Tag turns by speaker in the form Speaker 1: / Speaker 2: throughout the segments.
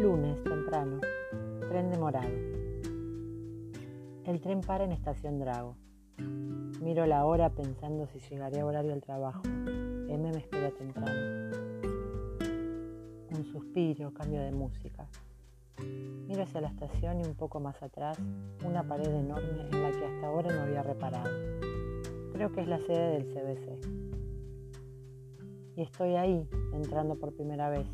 Speaker 1: Lunes temprano. Tren demorado. El tren para en estación Drago. Miro la hora pensando si llegaré a horario al trabajo. M me espera temprano. Un suspiro, cambio de música. Miro hacia la estación y un poco más atrás, una pared enorme en la que hasta ahora no había reparado. Creo que es la sede del CBC. Y estoy ahí, entrando por primera vez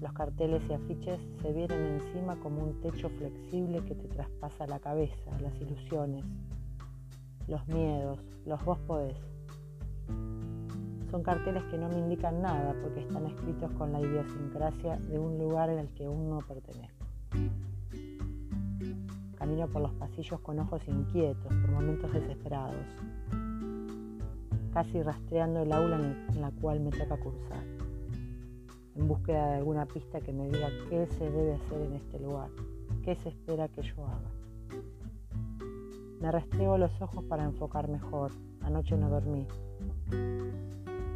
Speaker 1: los carteles y afiches se vienen encima como un techo flexible que te traspasa la cabeza, las ilusiones, los miedos, los vos podés. Son carteles que no me indican nada porque están escritos con la idiosincrasia de un lugar en el que aún no pertenezco. Camino por los pasillos con ojos inquietos, por momentos desesperados, casi rastreando el aula en la cual me toca cursar en búsqueda de alguna pista que me diga qué se debe hacer en este lugar, qué se espera que yo haga. Me restrego los ojos para enfocar mejor. Anoche no dormí.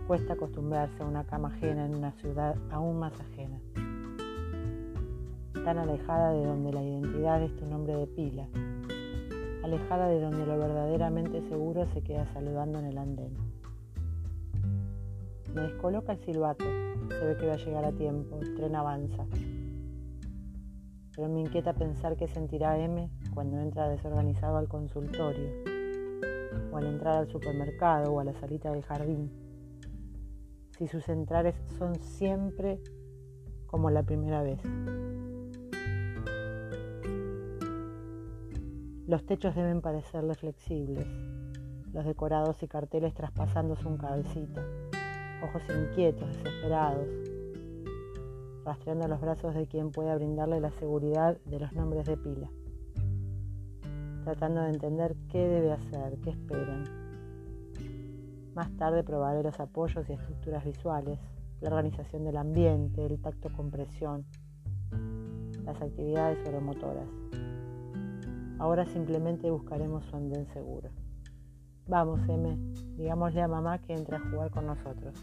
Speaker 1: Cuesta acostumbrarse a una cama ajena en una ciudad aún más ajena. Tan alejada de donde la identidad es tu nombre de pila. Alejada de donde lo verdaderamente seguro se queda saludando en el andén. Me descoloca el silbato. Se ve que va a llegar a tiempo. El tren avanza. Pero me inquieta pensar qué sentirá M cuando entra desorganizado al consultorio, o al entrar al supermercado o a la salita del jardín. Si sus entrares son siempre como la primera vez. Los techos deben parecerle flexibles, los decorados y carteles traspasándose un cabecita ojos inquietos, desesperados, rastreando los brazos de quien pueda brindarle la seguridad de los nombres de pila, tratando de entender qué debe hacer, qué esperan. Más tarde probaré los apoyos y estructuras visuales, la organización del ambiente, el tacto con presión, las actividades oromotoras. Ahora simplemente buscaremos su andén seguro. Vamos, M, digámosle a mamá que entre a jugar con nosotros.